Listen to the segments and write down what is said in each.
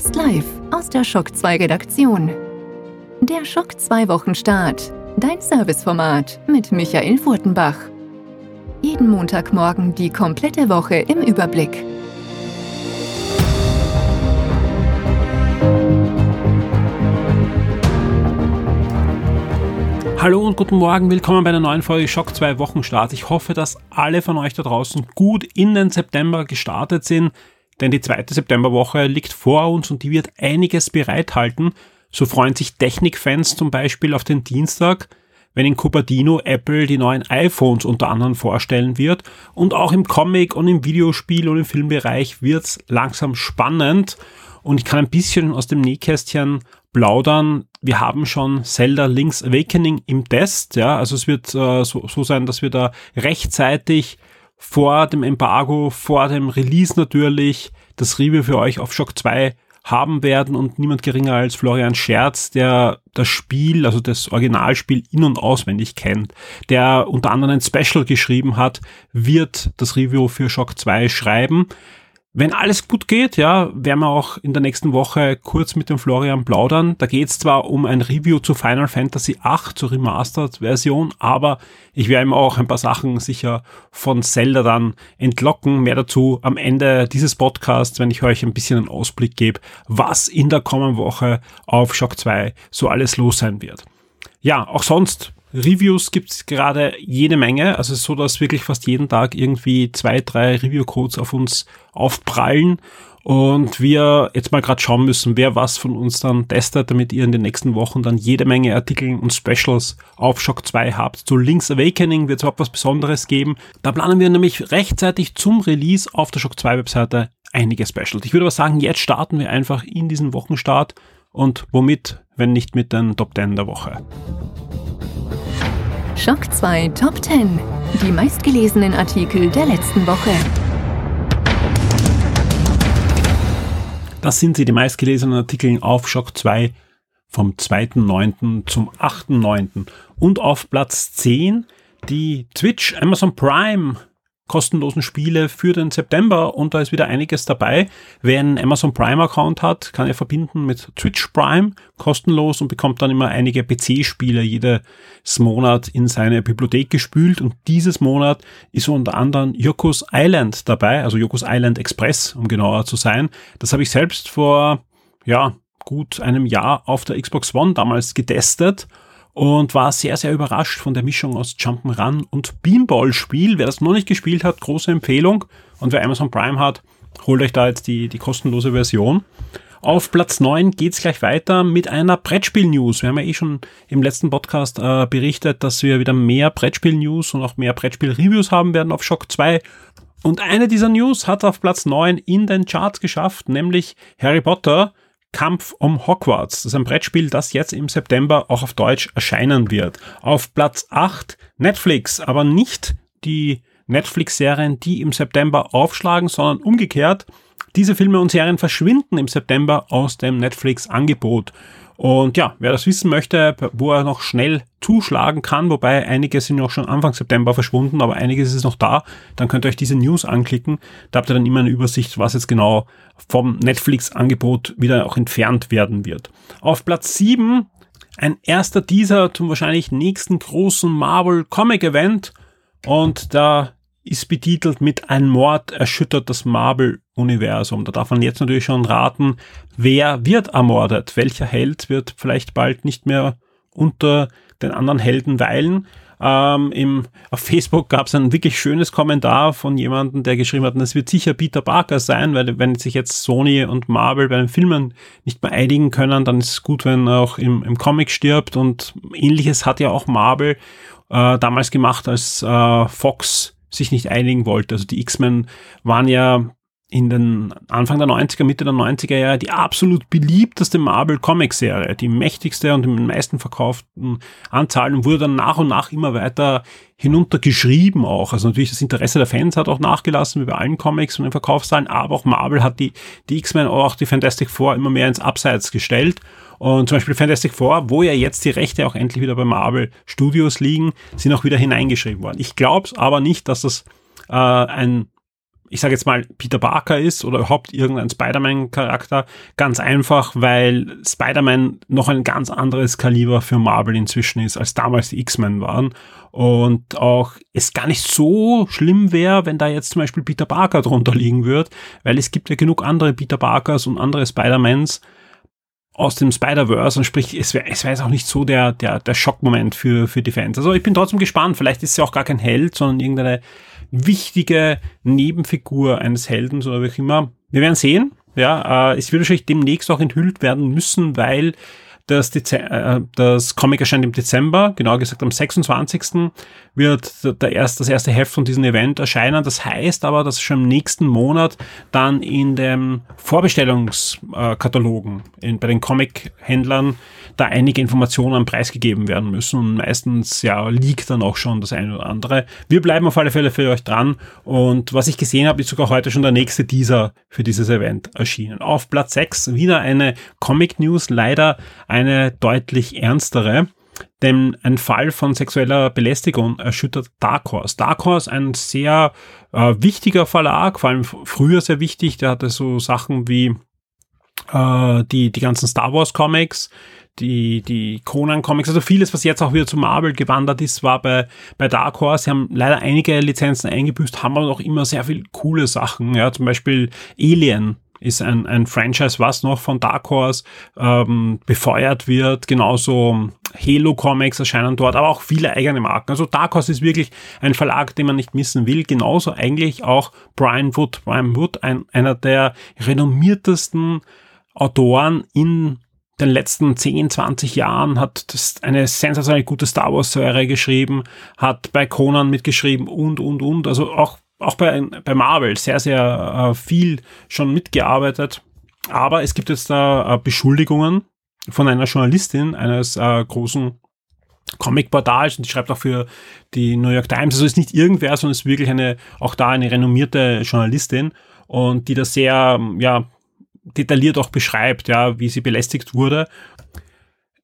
Fast live aus der Schock 2 Redaktion. Der Schock 2 Wochenstart. Dein Serviceformat mit Michael Furtenbach. Jeden Montagmorgen die komplette Woche im Überblick. Hallo und guten Morgen, willkommen bei einer neuen Folge Schock 2 Wochenstart. Ich hoffe, dass alle von euch da draußen gut in den September gestartet sind, denn die zweite Septemberwoche liegt vor uns und die wird einiges bereithalten. So freuen sich Technikfans zum Beispiel auf den Dienstag, wenn in Cupertino Apple die neuen iPhones unter anderem vorstellen wird. Und auch im Comic und im Videospiel und im Filmbereich wird's langsam spannend. Und ich kann ein bisschen aus dem Nähkästchen plaudern. Wir haben schon Zelda Link's Awakening im Test. Ja, also es wird äh, so, so sein, dass wir da rechtzeitig vor dem Embargo, vor dem Release natürlich das Review für euch auf Shock 2 haben werden und niemand geringer als Florian Scherz, der das Spiel, also das Originalspiel in- und auswendig kennt, der unter anderem ein Special geschrieben hat, wird das Review für Shock 2 schreiben. Wenn alles gut geht, ja, werden wir auch in der nächsten Woche kurz mit dem Florian plaudern. Da geht es zwar um ein Review zu Final Fantasy VIII, zur Remastered-Version, aber ich werde ihm auch ein paar Sachen sicher von Zelda dann entlocken. Mehr dazu am Ende dieses Podcasts, wenn ich euch ein bisschen einen Ausblick gebe, was in der kommenden Woche auf Shock 2 so alles los sein wird. Ja, auch sonst Reviews gibt es gerade jede Menge. Also so, dass wirklich fast jeden Tag irgendwie zwei, drei Review-Codes auf uns aufprallen und wir jetzt mal gerade schauen müssen, wer was von uns dann testet, damit ihr in den nächsten Wochen dann jede Menge Artikel und Specials auf Shock 2 habt. Zu Link's Awakening wird es auch was Besonderes geben. Da planen wir nämlich rechtzeitig zum Release auf der Shock 2 Webseite einige Specials. Ich würde aber sagen, jetzt starten wir einfach in diesen Wochenstart und womit, wenn nicht mit den Top 10 der Woche. Schock 2 Top 10. Die meistgelesenen Artikel der letzten Woche. Das sind sie, die meistgelesenen Artikel auf Shock 2 vom 2.9. zum 8.9. Und auf Platz 10 die Twitch Amazon Prime kostenlosen Spiele für den September und da ist wieder einiges dabei. Wer einen Amazon Prime Account hat, kann er verbinden mit Twitch Prime kostenlos und bekommt dann immer einige PC-Spiele jedes Monat in seine Bibliothek gespült und dieses Monat ist unter anderem Yokos Island dabei, also Yokos Island Express, um genauer zu sein. Das habe ich selbst vor, ja, gut einem Jahr auf der Xbox One damals getestet und war sehr, sehr überrascht von der Mischung aus Jump'n'Run und Beanball-Spiel. Wer das noch nicht gespielt hat, große Empfehlung. Und wer Amazon Prime hat, holt euch da jetzt die, die kostenlose Version. Auf Platz 9 geht's gleich weiter mit einer Brettspiel-News. Wir haben ja eh schon im letzten Podcast äh, berichtet, dass wir wieder mehr Brettspiel-News und auch mehr Brettspiel-Reviews haben werden auf Shock 2. Und eine dieser News hat auf Platz 9 in den Charts geschafft, nämlich Harry Potter Kampf um Hogwarts. Das ist ein Brettspiel, das jetzt im September auch auf Deutsch erscheinen wird. Auf Platz 8 Netflix, aber nicht die Netflix-Serien, die im September aufschlagen, sondern umgekehrt. Diese Filme und Serien verschwinden im September aus dem Netflix-Angebot. Und ja, wer das wissen möchte, wo er noch schnell zuschlagen kann, wobei einige sind noch schon Anfang September verschwunden, aber einiges ist noch da, dann könnt ihr euch diese News anklicken. Da habt ihr dann immer eine Übersicht, was jetzt genau vom Netflix-Angebot wieder auch entfernt werden wird. Auf Platz 7 ein erster Teaser zum wahrscheinlich nächsten großen Marvel Comic Event und da ist betitelt mit Ein Mord erschüttert das Marvel-Universum. Da darf man jetzt natürlich schon raten, wer wird ermordet? Welcher Held wird vielleicht bald nicht mehr unter den anderen Helden weilen? Ähm, im, auf Facebook gab es ein wirklich schönes Kommentar von jemandem, der geschrieben hat, es wird sicher Peter Parker sein, weil wenn sich jetzt Sony und Marvel bei den Filmen nicht mehr einigen können, dann ist es gut, wenn er auch im, im Comic stirbt und ähnliches hat ja auch Marvel äh, damals gemacht, als äh, Fox sich nicht einigen wollte. Also die X-Men waren ja in den Anfang der 90er, Mitte der 90er Jahre die absolut beliebteste Marvel Comic Serie, die mächtigste und im meisten verkauften Anzahlen und wurde dann nach und nach immer weiter hinuntergeschrieben auch. Also natürlich das Interesse der Fans hat auch nachgelassen, wie bei allen Comics und den Verkaufszahlen, aber auch Marvel hat die, die X-Men, auch die Fantastic Four immer mehr ins Abseits gestellt. Und zum Beispiel Fantastic Four, wo ja jetzt die Rechte auch endlich wieder bei Marvel Studios liegen, sind auch wieder hineingeschrieben worden. Ich glaube aber nicht, dass das äh, ein ich sage jetzt mal, Peter Parker ist oder überhaupt irgendein Spider-Man-Charakter. Ganz einfach, weil Spider-Man noch ein ganz anderes Kaliber für Marvel inzwischen ist, als damals die X-Men waren. Und auch es gar nicht so schlimm wäre, wenn da jetzt zum Beispiel Peter Parker drunter liegen würde, weil es gibt ja genug andere Peter Parkers und andere Spider-Mans, aus dem Spider-Verse und sprich, es wäre es wär jetzt auch nicht so der, der, der Schockmoment für, für die Fans. Also ich bin trotzdem gespannt. Vielleicht ist sie auch gar kein Held, sondern irgendeine wichtige Nebenfigur eines Helden oder wie auch immer. Wir werden sehen. Ja, äh, es wird wahrscheinlich demnächst auch enthüllt werden müssen, weil das, Dez äh, das Comic erscheint im Dezember, genau gesagt am 26. wird der erst, das erste Heft von diesem Event erscheinen. Das heißt aber, dass schon im nächsten Monat dann in den Vorbestellungskatalogen in, bei den Comic-Händlern da einige Informationen preisgegeben werden müssen und meistens ja liegt dann auch schon das eine oder andere. Wir bleiben auf alle Fälle für euch dran und was ich gesehen habe, ist sogar heute schon der nächste Teaser für dieses Event erschienen. Auf Platz 6 wieder eine Comic News, leider eine deutlich ernstere. Denn ein Fall von sexueller Belästigung erschüttert Dark Horse. Dark Horse, ein sehr äh, wichtiger Verlag, vor allem früher sehr wichtig. Der hatte so Sachen wie äh, die, die ganzen Star Wars Comics, die, die Conan Comics, also vieles, was jetzt auch wieder zu Marvel gewandert ist, war bei, bei Dark Horse. Sie haben leider einige Lizenzen eingebüßt, haben aber noch immer sehr viel coole Sachen. Ja, zum Beispiel Alien ist ein, ein Franchise, was noch von Dark Horse ähm, befeuert wird. Genauso Halo Comics erscheinen dort, aber auch viele eigene Marken. Also Dark Horse ist wirklich ein Verlag, den man nicht missen will. Genauso eigentlich auch Brian Wood. Brian Wood, ein, einer der renommiertesten Autoren in den letzten 10, 20 Jahren hat eine sensationell gute Star Wars Serie geschrieben, hat bei Conan mitgeschrieben und, und, und. Also auch auch bei, bei Marvel sehr, sehr äh, viel schon mitgearbeitet. Aber es gibt jetzt da äh, Beschuldigungen von einer Journalistin eines äh, großen Comic-Portals und die schreibt auch für die New York Times. Also ist nicht irgendwer, sondern ist wirklich eine, auch da eine renommierte Journalistin und die das sehr, ja, detailliert auch beschreibt, ja, wie sie belästigt wurde.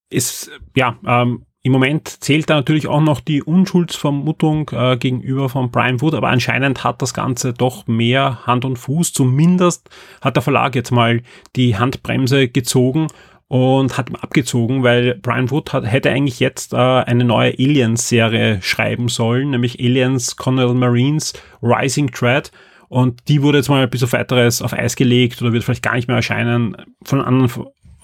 Ist, ja, ähm, im Moment zählt da natürlich auch noch die Unschuldsvermutung äh, gegenüber von Brian Wood, aber anscheinend hat das Ganze doch mehr Hand und Fuß. Zumindest hat der Verlag jetzt mal die Handbremse gezogen und hat abgezogen, weil Brian Wood hat, hätte eigentlich jetzt äh, eine neue Aliens-Serie schreiben sollen, nämlich Aliens Colonel Marines Rising Thread. Und die wurde jetzt mal bis auf weiteres auf Eis gelegt oder wird vielleicht gar nicht mehr erscheinen. Von anderen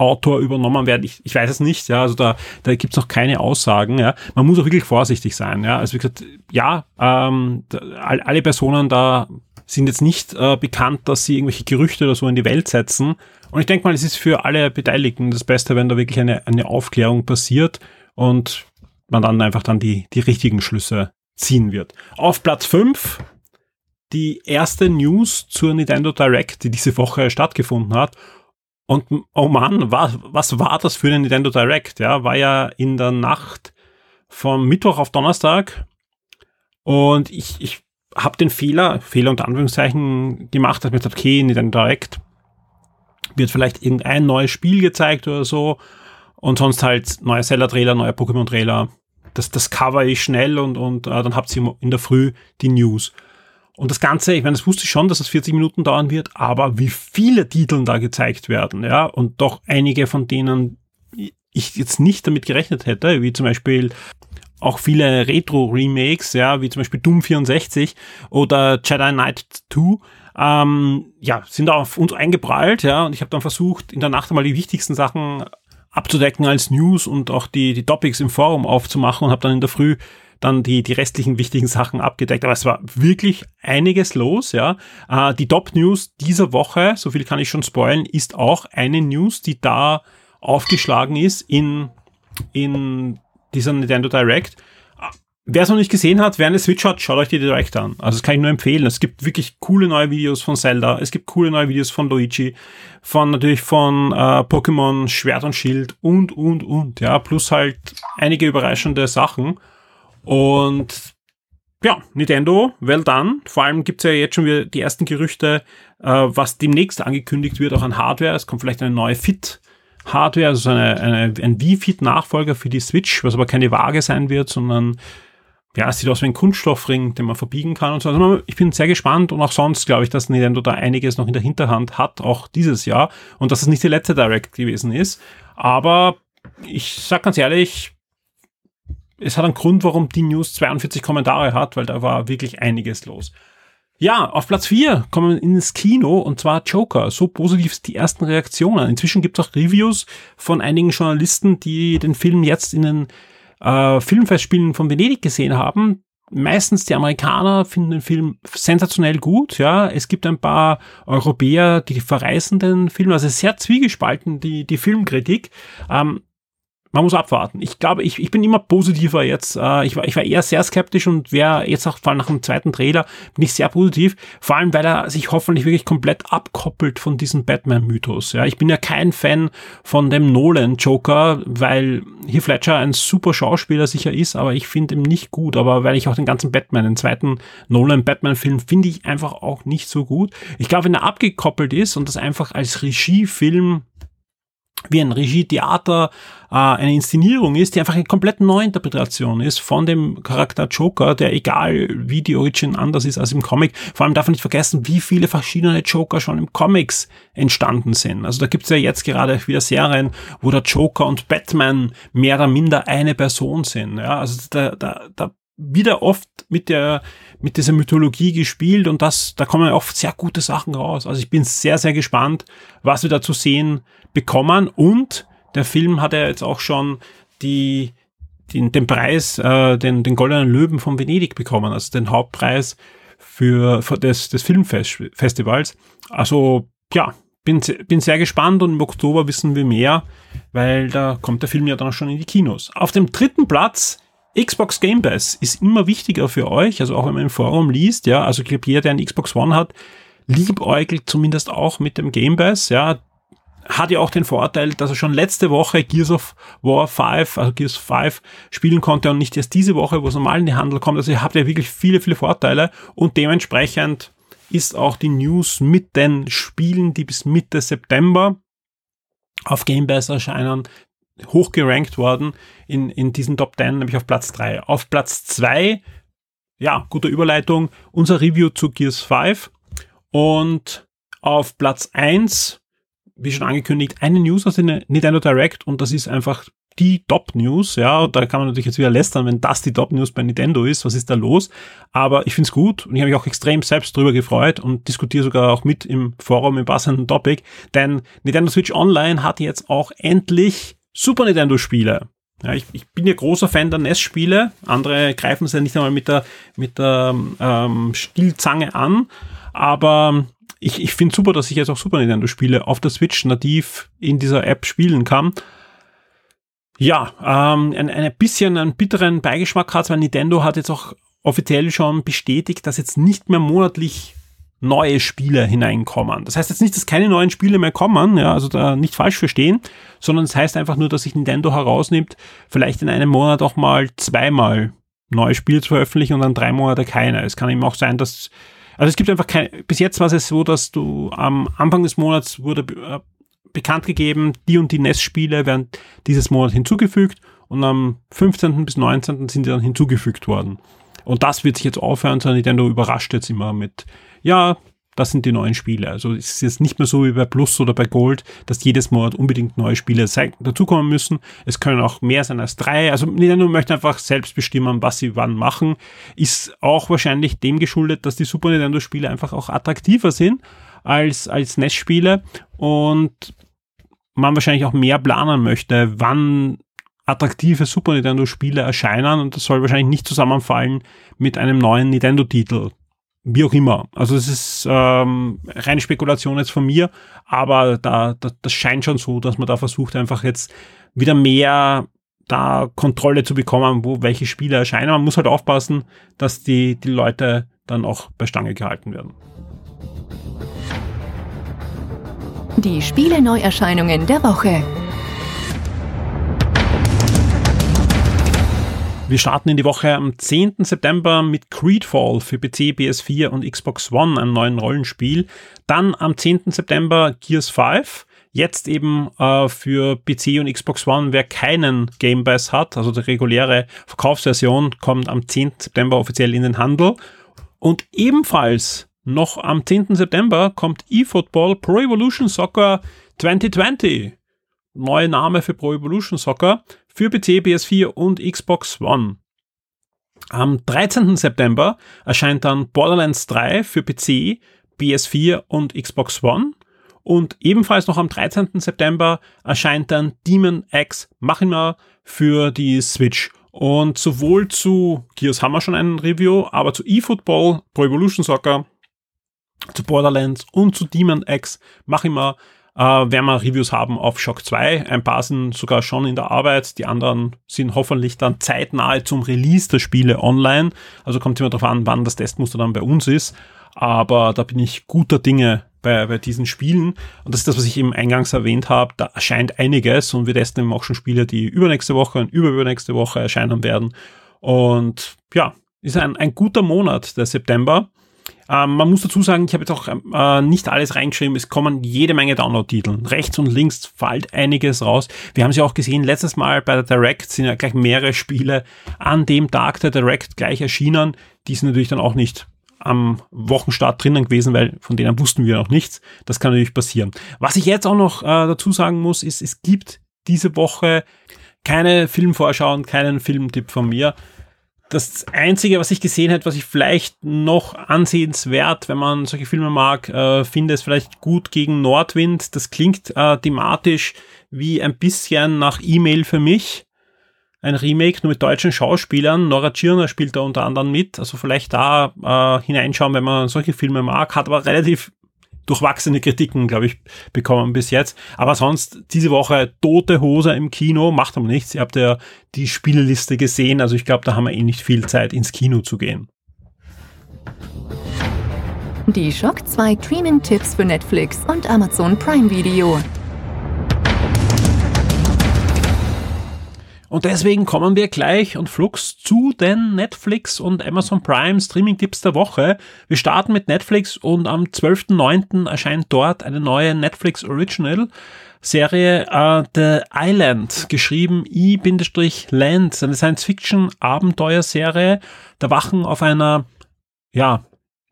Autor übernommen werden. Ich, ich weiß es nicht, ja, also da, da gibt es noch keine Aussagen, ja. Man muss auch wirklich vorsichtig sein, ja. Also wie gesagt, ja, ähm, da, alle Personen da sind jetzt nicht äh, bekannt, dass sie irgendwelche Gerüchte oder so in die Welt setzen. Und ich denke mal, es ist für alle Beteiligten das Beste, wenn da wirklich eine, eine Aufklärung passiert und man dann einfach dann die, die richtigen Schlüsse ziehen wird. Auf Platz 5 die erste News zur Nintendo Direct, die diese Woche stattgefunden hat. Und oh Mann, was, was war das für eine Nintendo Direct? Ja, war ja in der Nacht vom Mittwoch auf Donnerstag. Und ich, ich habe den Fehler, Fehler unter Anführungszeichen gemacht, dass mir gesagt okay, Nintendo Direct wird vielleicht irgendein neues Spiel gezeigt oder so. Und sonst halt neuer Zelda-Trailer, neuer Pokémon-Trailer. Das, das cover ich schnell und, und äh, dann habt ihr in der Früh die News. Und das Ganze, ich meine, das wusste ich schon, dass es 40 Minuten dauern wird, aber wie viele Titel da gezeigt werden, ja, und doch einige von denen ich jetzt nicht damit gerechnet hätte, wie zum Beispiel auch viele Retro-Remakes, ja, wie zum Beispiel Doom 64 oder Jedi Knight 2, ähm, ja, sind da auf uns eingeprallt, ja, und ich habe dann versucht, in der Nacht einmal die wichtigsten Sachen abzudecken als News und auch die, die Topics im Forum aufzumachen und habe dann in der Früh dann die, die restlichen wichtigen Sachen abgedeckt. Aber es war wirklich einiges los, ja. Äh, die Top News dieser Woche, so viel kann ich schon spoilen, ist auch eine News, die da aufgeschlagen ist in, in dieser Nintendo Direct. Wer es noch nicht gesehen hat, wer eine Switch hat, schaut euch die Direct an. Also das kann ich nur empfehlen. Es gibt wirklich coole neue Videos von Zelda, es gibt coole neue Videos von Luigi, von natürlich von äh, Pokémon Schwert und Schild und, und, und, ja, plus halt einige überraschende Sachen. Und ja, Nintendo, well done. Vor allem gibt's ja jetzt schon wieder die ersten Gerüchte, äh, was demnächst angekündigt wird, auch an Hardware. Es kommt vielleicht eine neue Fit. Hardware, also eine, eine, ein Wii-Fit-Nachfolger für die Switch, was aber keine Waage sein wird, sondern ja, es sieht aus wie ein Kunststoffring, den man verbiegen kann und so. Also ich bin sehr gespannt und auch sonst glaube ich, dass Nintendo da einiges noch in der Hinterhand hat, auch dieses Jahr. Und dass es nicht die letzte Direct gewesen ist. Aber ich sag ganz ehrlich, es hat einen Grund, warum die News 42 Kommentare hat, weil da war wirklich einiges los. Ja, auf Platz 4 kommen ins Kino und zwar Joker. So positiv sind die ersten Reaktionen. Inzwischen gibt es auch Reviews von einigen Journalisten, die den Film jetzt in den äh, Filmfestspielen von Venedig gesehen haben. Meistens die Amerikaner finden den Film sensationell gut, ja. Es gibt ein paar Europäer, die verreißen den Film, also sehr zwiegespalten, die, die Filmkritik. Ähm, man muss abwarten. Ich glaube, ich, ich bin immer positiver jetzt. Äh, ich, war, ich war eher sehr skeptisch und wäre jetzt auch vor allem nach dem zweiten Trailer bin ich sehr positiv. Vor allem, weil er sich hoffentlich wirklich komplett abkoppelt von diesem Batman-Mythos. Ja, ich bin ja kein Fan von dem Nolan-Joker, weil Heath Fletcher ein super Schauspieler sicher ist, aber ich finde ihn nicht gut. Aber weil ich auch den ganzen Batman, den zweiten Nolan-Batman-Film, finde ich einfach auch nicht so gut. Ich glaube, wenn er abgekoppelt ist und das einfach als Regiefilm wie ein Regietheater äh, eine Inszenierung ist, die einfach eine komplett neue Interpretation ist von dem Charakter Joker, der egal wie die Origin anders ist als im Comic. Vor allem darf man nicht vergessen, wie viele verschiedene Joker schon im Comics entstanden sind. Also da gibt's ja jetzt gerade wieder Serien, wo der Joker und Batman mehr oder minder eine Person sind. Ja, also da, da, da wieder oft mit der mit dieser Mythologie gespielt und das da kommen oft sehr gute Sachen raus. Also ich bin sehr sehr gespannt, was wir da zu sehen bekommen und der Film hat ja jetzt auch schon die den, den Preis, äh, den, den Goldenen Löwen von Venedig bekommen, also den Hauptpreis für, für des, des Filmfestivals. Also ja, bin, bin sehr gespannt und im Oktober wissen wir mehr, weil da kommt der Film ja dann auch schon in die Kinos. Auf dem dritten Platz Xbox Game Pass ist immer wichtiger für euch, also auch wenn man im Forum liest, ja, also ich glaube, jeder, der ein Xbox One hat, liebäugelt zumindest auch mit dem Game Pass, ja, hat ja auch den Vorteil, dass er schon letzte Woche Gears of War 5, also Gears 5 spielen konnte und nicht erst diese Woche, wo es normal in den Handel kommt. Also ihr habt ja wirklich viele, viele Vorteile und dementsprechend ist auch die News mit den Spielen, die bis Mitte September auf Game Pass erscheinen, hochgerankt worden in, in diesen Top 10, nämlich auf Platz 3. Auf Platz 2, ja, gute Überleitung, unser Review zu Gears 5 und auf Platz 1, wie schon angekündigt, eine News aus der Nintendo Direct und das ist einfach die Top-News, ja, da kann man natürlich jetzt wieder lästern, wenn das die Top-News bei Nintendo ist, was ist da los? Aber ich finde es gut und ich habe mich auch extrem selbst drüber gefreut und diskutiere sogar auch mit im Forum im passenden Topic, denn Nintendo Switch Online hat jetzt auch endlich Super Nintendo Spiele. Ja, ich, ich bin ja großer Fan der NES-Spiele. Andere greifen es ja nicht einmal mit der, mit der ähm, Stielzange an. Aber ich, ich finde super, dass ich jetzt auch Super Nintendo-Spiele auf der Switch nativ in dieser App spielen kann. Ja, ähm, ein, ein bisschen einen bitteren Beigeschmack hat, weil Nintendo hat jetzt auch offiziell schon bestätigt, dass jetzt nicht mehr monatlich neue Spiele hineinkommen. Das heißt jetzt nicht, dass keine neuen Spiele mehr kommen, ja, also da nicht falsch verstehen, sondern es das heißt einfach nur, dass sich Nintendo herausnimmt, vielleicht in einem Monat auch mal zweimal neue Spiele zu veröffentlichen und dann drei Monate keine. Es kann eben auch sein, dass, also es gibt einfach kein, bis jetzt war es so, dass du am Anfang des Monats wurde äh, bekannt gegeben, die und die NES-Spiele werden dieses Monat hinzugefügt und am 15. bis 19. sind die dann hinzugefügt worden. Und das wird sich jetzt aufhören, sondern Nintendo überrascht jetzt immer mit ja, das sind die neuen Spiele. Also es ist jetzt nicht mehr so wie bei Plus oder bei Gold, dass jedes Monat unbedingt neue Spiele dazukommen müssen. Es können auch mehr sein als drei. Also Nintendo möchte einfach selbst bestimmen, was sie wann machen. Ist auch wahrscheinlich dem geschuldet, dass die Super Nintendo Spiele einfach auch attraktiver sind als, als NES-Spiele und man wahrscheinlich auch mehr planen möchte, wann attraktive Super Nintendo Spiele erscheinen und das soll wahrscheinlich nicht zusammenfallen mit einem neuen Nintendo-Titel wie auch immer. Also es ist ähm, reine Spekulation jetzt von mir, aber da, da, das scheint schon so, dass man da versucht, einfach jetzt wieder mehr da Kontrolle zu bekommen, wo welche Spiele erscheinen. Man muss halt aufpassen, dass die, die Leute dann auch bei Stange gehalten werden. Die Spiele-Neuerscheinungen der Woche. Wir starten in die Woche am 10. September mit Creedfall für PC, PS4 und Xbox One, einem neuen Rollenspiel. Dann am 10. September Gears 5. Jetzt eben äh, für PC und Xbox One, wer keinen Game Pass hat, also die reguläre Verkaufsversion, kommt am 10. September offiziell in den Handel. Und ebenfalls noch am 10. September kommt eFootball Pro Evolution Soccer 2020. Neuer Name für Pro Evolution Soccer für PC, PS4 und Xbox One. Am 13. September erscheint dann Borderlands 3 für PC, PS4 und Xbox One. Und ebenfalls noch am 13. September erscheint dann Demon X Machina für die Switch. Und sowohl zu Gears haben wir schon ein Review, aber zu eFootball, Pro Evolution Soccer, zu Borderlands und zu Demon X Machina äh, werden wir Reviews haben auf Shock 2. Ein paar sind sogar schon in der Arbeit, die anderen sind hoffentlich dann zeitnahe zum Release der Spiele online. Also kommt immer darauf an, wann das Testmuster dann bei uns ist. Aber da bin ich guter Dinge bei, bei diesen Spielen. Und das ist das, was ich eben eingangs erwähnt habe. Da erscheint einiges und wir testen eben auch schon Spiele, die übernächste Woche und überübernächste Woche erscheinen werden. Und ja, ist ein, ein guter Monat, der September. Ähm, man muss dazu sagen, ich habe jetzt auch äh, nicht alles reingeschrieben. Es kommen jede Menge Download-Titel. Rechts und links fällt einiges raus. Wir haben es ja auch gesehen, letztes Mal bei der Direct sind ja gleich mehrere Spiele an dem Tag der Direct gleich erschienen. Die sind natürlich dann auch nicht am Wochenstart drinnen gewesen, weil von denen wussten wir noch nichts. Das kann natürlich passieren. Was ich jetzt auch noch äh, dazu sagen muss, ist, es gibt diese Woche keine Filmvorschau und keinen Filmtipp von mir. Das Einzige, was ich gesehen habe, was ich vielleicht noch ansehenswert, wenn man solche Filme mag, äh, finde, ist vielleicht gut gegen Nordwind. Das klingt äh, thematisch wie ein bisschen nach E-Mail für mich. Ein Remake nur mit deutschen Schauspielern. Nora Tschirner spielt da unter anderem mit. Also vielleicht da äh, hineinschauen, wenn man solche Filme mag. Hat aber relativ durchwachsene Kritiken, glaube ich, bekommen bis jetzt. Aber sonst diese Woche tote Hose im Kino, macht aber nichts. Ihr habt ja die Spieleliste gesehen, also ich glaube, da haben wir eh nicht viel Zeit, ins Kino zu gehen. Die Shock 2 Streaming-Tipps für Netflix und Amazon Prime Video. Und deswegen kommen wir gleich und flugs zu den Netflix und Amazon Prime Streaming-Tipps der Woche. Wir starten mit Netflix und am 12.09. erscheint dort eine neue Netflix Original. Serie uh, The Island, geschrieben I-Land, eine Science-Fiction-Abenteuerserie. Da wachen auf einer, ja,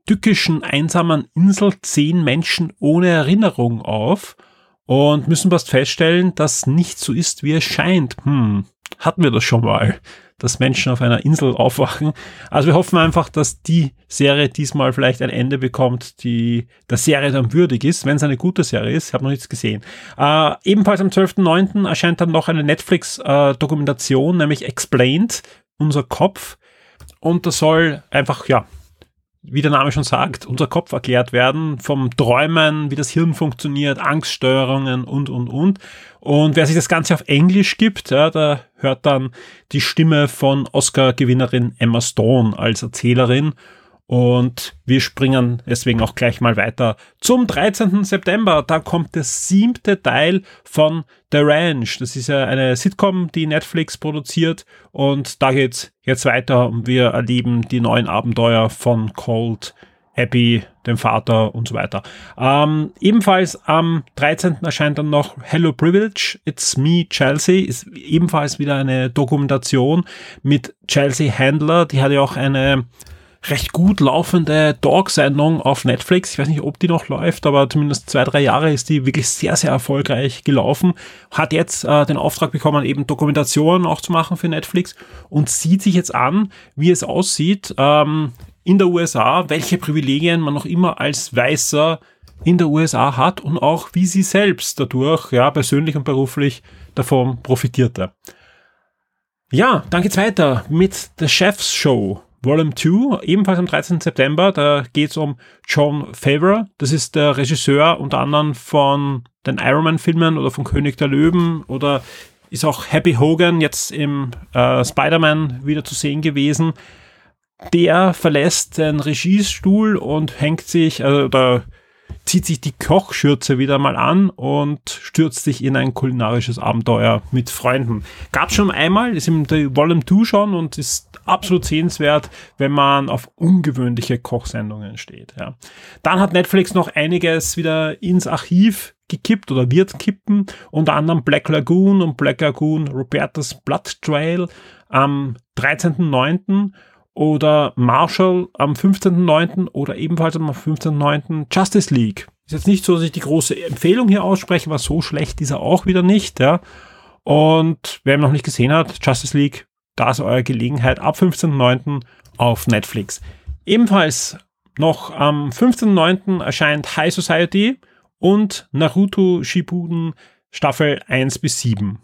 tückischen, einsamen Insel zehn Menschen ohne Erinnerung auf und müssen fast feststellen, dass nicht so ist, wie es scheint. Hm, hatten wir das schon mal, dass Menschen auf einer Insel aufwachen. Also wir hoffen einfach, dass die Serie diesmal vielleicht ein Ende bekommt, die der Serie dann würdig ist, wenn es eine gute Serie ist. Ich habe noch nichts gesehen. Äh, ebenfalls am 12.09. erscheint dann noch eine Netflix-Dokumentation, äh, nämlich Explained, unser Kopf. Und das soll einfach, ja, wie der Name schon sagt, unser Kopf erklärt werden, vom Träumen, wie das Hirn funktioniert, Angststörungen und, und, und. Und wer sich das Ganze auf Englisch gibt, ja, da hört dann die Stimme von Oscar-Gewinnerin Emma Stone als Erzählerin. Und wir springen deswegen auch gleich mal weiter zum 13. September. Da kommt der siebte Teil von The Ranch. Das ist ja eine Sitcom, die Netflix produziert. Und da geht's jetzt weiter und wir erleben die neuen Abenteuer von Colt, Happy, dem Vater und so weiter. Ähm, ebenfalls am 13. erscheint dann noch Hello Privilege, It's Me Chelsea, ist ebenfalls wieder eine Dokumentation mit Chelsea Handler. Die hat ja auch eine recht gut laufende Dog-Sendung auf Netflix. Ich weiß nicht, ob die noch läuft, aber zumindest zwei, drei Jahre ist die wirklich sehr, sehr erfolgreich gelaufen. Hat jetzt äh, den Auftrag bekommen, eben Dokumentationen auch zu machen für Netflix und sieht sich jetzt an, wie es aussieht ähm, in der USA, welche Privilegien man noch immer als Weißer in der USA hat und auch wie sie selbst dadurch, ja, persönlich und beruflich davon profitierte. Ja, dann geht's weiter mit The Chef's Show. Volume 2, ebenfalls am 13. September. Da geht es um John Favreau. Das ist der Regisseur unter anderem von den Iron Man-Filmen oder von König der Löwen oder ist auch Happy Hogan jetzt im äh, Spider-Man wieder zu sehen gewesen. Der verlässt den Regiestuhl und hängt sich, äh, oder zieht sich die Kochschürze wieder mal an und stürzt sich in ein kulinarisches Abenteuer mit Freunden. Gab schon einmal, ist im Volume 2 schon und ist absolut sehenswert, wenn man auf ungewöhnliche Kochsendungen steht. Ja. Dann hat Netflix noch einiges wieder ins Archiv gekippt oder wird kippen. Unter anderem Black Lagoon und Black Lagoon Roberta's Blood Trail am 13.09. oder Marshall am 15.09. oder ebenfalls am 15.09. Justice League. Ist jetzt nicht so, dass ich die große Empfehlung hier ausspreche, aber so schlecht ist er auch wieder nicht. Ja. Und wer ihn noch nicht gesehen hat, Justice League, da ist eure Gelegenheit ab 15.09. auf Netflix. Ebenfalls noch am 15.09. erscheint High Society und Naruto Shippuden Staffel 1 bis 7.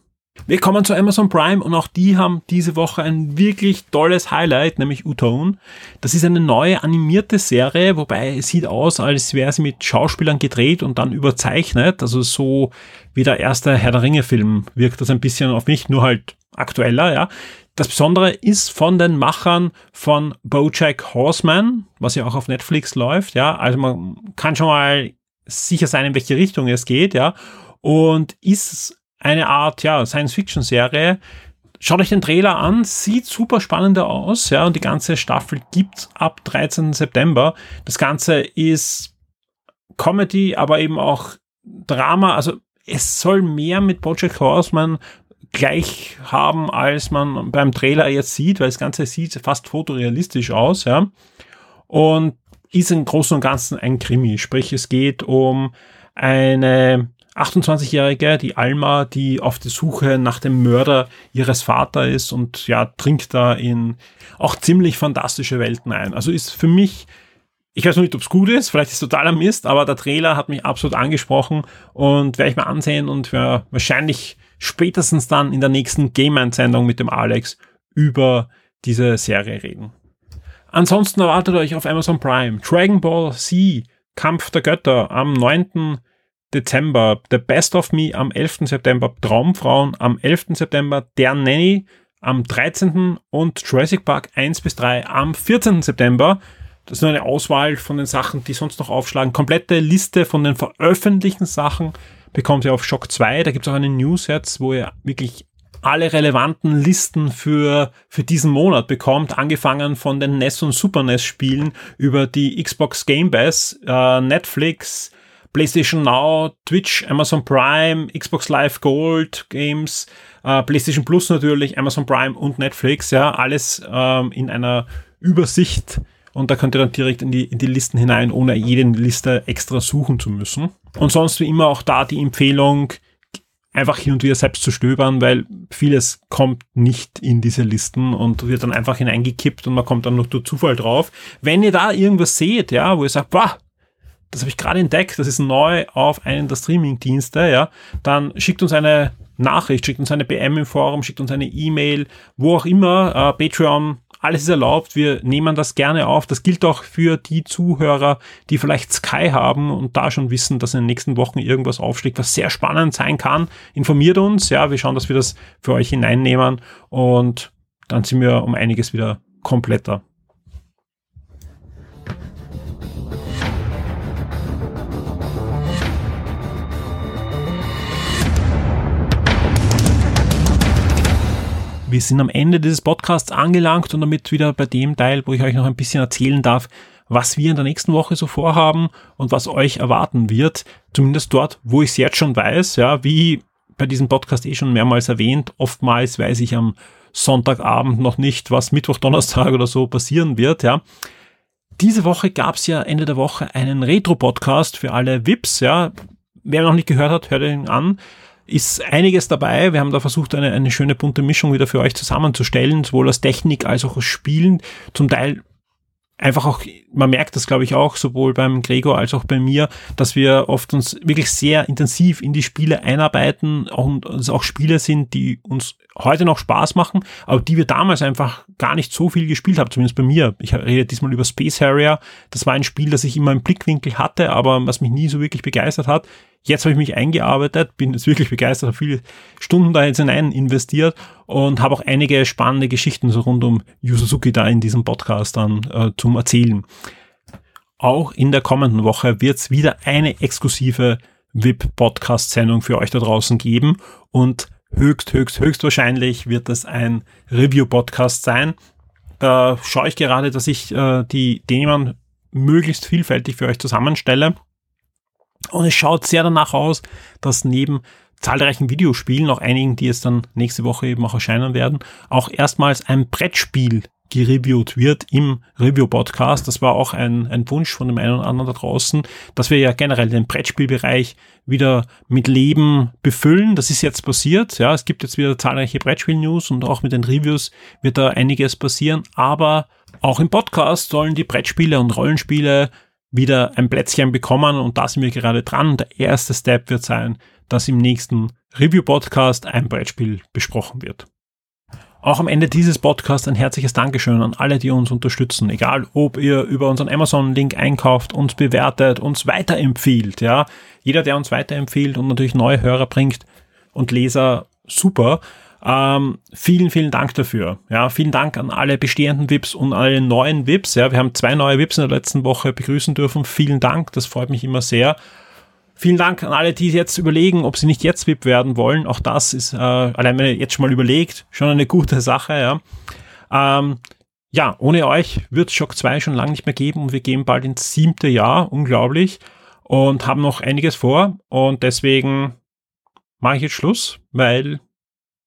Wir kommen zu Amazon Prime und auch die haben diese Woche ein wirklich tolles Highlight, nämlich Utone. Das ist eine neue animierte Serie, wobei es sieht aus, als wäre sie mit Schauspielern gedreht und dann überzeichnet. Also so wie der erste Herr der Ringe Film wirkt das ein bisschen auf mich, nur halt aktueller, ja. Das Besondere ist von den Machern von Bojack Horseman, was ja auch auf Netflix läuft, ja. Also man kann schon mal sicher sein, in welche Richtung es geht, ja. Und ist eine Art, ja, Science-Fiction-Serie. Schaut euch den Trailer an, sieht super spannend aus, ja, und die ganze Staffel gibt's ab 13. September. Das Ganze ist Comedy, aber eben auch Drama, also es soll mehr mit Bojack Horseman gleich haben, als man beim Trailer jetzt sieht, weil das Ganze sieht fast fotorealistisch aus, ja. Und ist im Großen und Ganzen ein Krimi. Sprich, es geht um eine 28-Jährige, die Alma, die auf der Suche nach dem Mörder ihres Vaters ist und ja, dringt da in auch ziemlich fantastische Welten ein. Also ist für mich, ich weiß noch nicht, ob es gut ist, vielleicht ist es totaler Mist, aber der Trailer hat mich absolut angesprochen und werde ich mir ansehen und werde wahrscheinlich spätestens dann in der nächsten Game-Sendung mit dem Alex über diese Serie reden. Ansonsten erwartet euch auf Amazon Prime Dragon Ball Z, Kampf der Götter am 9. Dezember, The Best of Me am 11. September, Traumfrauen am 11. September, Der Nanny am 13. und Jurassic Park 1 bis 3 am 14. September. Das ist nur eine Auswahl von den Sachen, die sonst noch aufschlagen. Komplette Liste von den veröffentlichten Sachen bekommt ihr auf Shock 2. Da gibt es auch eine News jetzt, wo ihr wirklich alle relevanten Listen für, für diesen Monat bekommt, angefangen von den NES und Super NES Spielen über die Xbox Game Pass, äh, Netflix, PlayStation Now, Twitch, Amazon Prime, Xbox Live Gold Games, äh, PlayStation Plus natürlich, Amazon Prime und Netflix, ja, alles ähm, in einer Übersicht und da könnt ihr dann direkt in die, in die Listen hinein, ohne jede Liste extra suchen zu müssen. Und sonst wie immer auch da die Empfehlung, einfach hin und wieder selbst zu stöbern, weil vieles kommt nicht in diese Listen und wird dann einfach hineingekippt und man kommt dann noch durch Zufall drauf. Wenn ihr da irgendwas seht, ja, wo ihr sagt, boah, das habe ich gerade entdeckt, das ist neu auf einen der Streaming-Dienste, ja, dann schickt uns eine Nachricht, schickt uns eine BM im Forum, schickt uns eine E-Mail, wo auch immer, äh, Patreon, alles ist erlaubt, wir nehmen das gerne auf. Das gilt auch für die Zuhörer, die vielleicht Sky haben und da schon wissen, dass in den nächsten Wochen irgendwas aufschlägt, was sehr spannend sein kann. Informiert uns, ja, wir schauen, dass wir das für euch hineinnehmen und dann sind wir um einiges wieder kompletter. Wir sind am Ende dieses Podcasts angelangt und damit wieder bei dem Teil, wo ich euch noch ein bisschen erzählen darf, was wir in der nächsten Woche so vorhaben und was euch erwarten wird. Zumindest dort, wo ich es jetzt schon weiß, ja, wie bei diesem Podcast eh schon mehrmals erwähnt. Oftmals weiß ich am Sonntagabend noch nicht, was Mittwoch, Donnerstag oder so passieren wird, ja. Diese Woche gab es ja Ende der Woche einen Retro-Podcast für alle VIPs, ja. Wer noch nicht gehört hat, hört ihn an ist einiges dabei. Wir haben da versucht, eine, eine schöne bunte Mischung wieder für euch zusammenzustellen, sowohl aus Technik als auch aus Spielen. Zum Teil einfach auch, man merkt das glaube ich auch, sowohl beim Gregor als auch bei mir, dass wir oft uns wirklich sehr intensiv in die Spiele einarbeiten und es auch Spiele sind, die uns heute noch Spaß machen, aber die wir damals einfach gar nicht so viel gespielt haben, zumindest bei mir. Ich rede diesmal über Space Harrier. Das war ein Spiel, das ich immer im Blickwinkel hatte, aber was mich nie so wirklich begeistert hat. Jetzt habe ich mich eingearbeitet, bin jetzt wirklich begeistert, habe viele Stunden da jetzt hinein investiert und habe auch einige spannende Geschichten so rund um Yu da in diesem Podcast dann äh, zum Erzählen. auch in der kommenden Woche wird es wieder eine exklusive VIP-Podcast-Sendung für euch da draußen geben und höchst, höchst, höchst wahrscheinlich wird es ein Review-Podcast sein. Da schaue ich gerade, dass ich äh, die Themen möglichst vielfältig für euch zusammenstelle. Und es schaut sehr danach aus, dass neben zahlreichen Videospielen, auch einigen, die jetzt dann nächste Woche eben auch erscheinen werden, auch erstmals ein Brettspiel gereviewt wird im Review-Podcast. Das war auch ein, ein Wunsch von dem einen oder anderen da draußen, dass wir ja generell den Brettspielbereich wieder mit Leben befüllen. Das ist jetzt passiert. Ja, es gibt jetzt wieder zahlreiche Brettspiel-News und auch mit den Reviews wird da einiges passieren. Aber auch im Podcast sollen die Brettspiele und Rollenspiele wieder ein Plätzchen bekommen und da sind wir gerade dran. Der erste Step wird sein, dass im nächsten Review-Podcast ein Brettspiel besprochen wird. Auch am Ende dieses Podcasts ein herzliches Dankeschön an alle, die uns unterstützen. Egal, ob ihr über unseren Amazon-Link einkauft, uns bewertet, uns weiterempfiehlt, ja. Jeder, der uns weiterempfiehlt und natürlich neue Hörer bringt und Leser, super. Ähm, vielen, vielen Dank dafür. Ja, vielen Dank an alle bestehenden VIPs und alle neuen VIPs. Ja, wir haben zwei neue VIPs in der letzten Woche begrüßen dürfen. Vielen Dank, das freut mich immer sehr. Vielen Dank an alle, die jetzt überlegen, ob sie nicht jetzt VIP werden wollen. Auch das ist, äh, allein wenn ihr jetzt schon mal überlegt, schon eine gute Sache, ja. Ähm, ja, ohne euch wird Shock 2 schon lange nicht mehr geben und wir gehen bald ins siebte Jahr, unglaublich, und haben noch einiges vor und deswegen mache ich jetzt Schluss, weil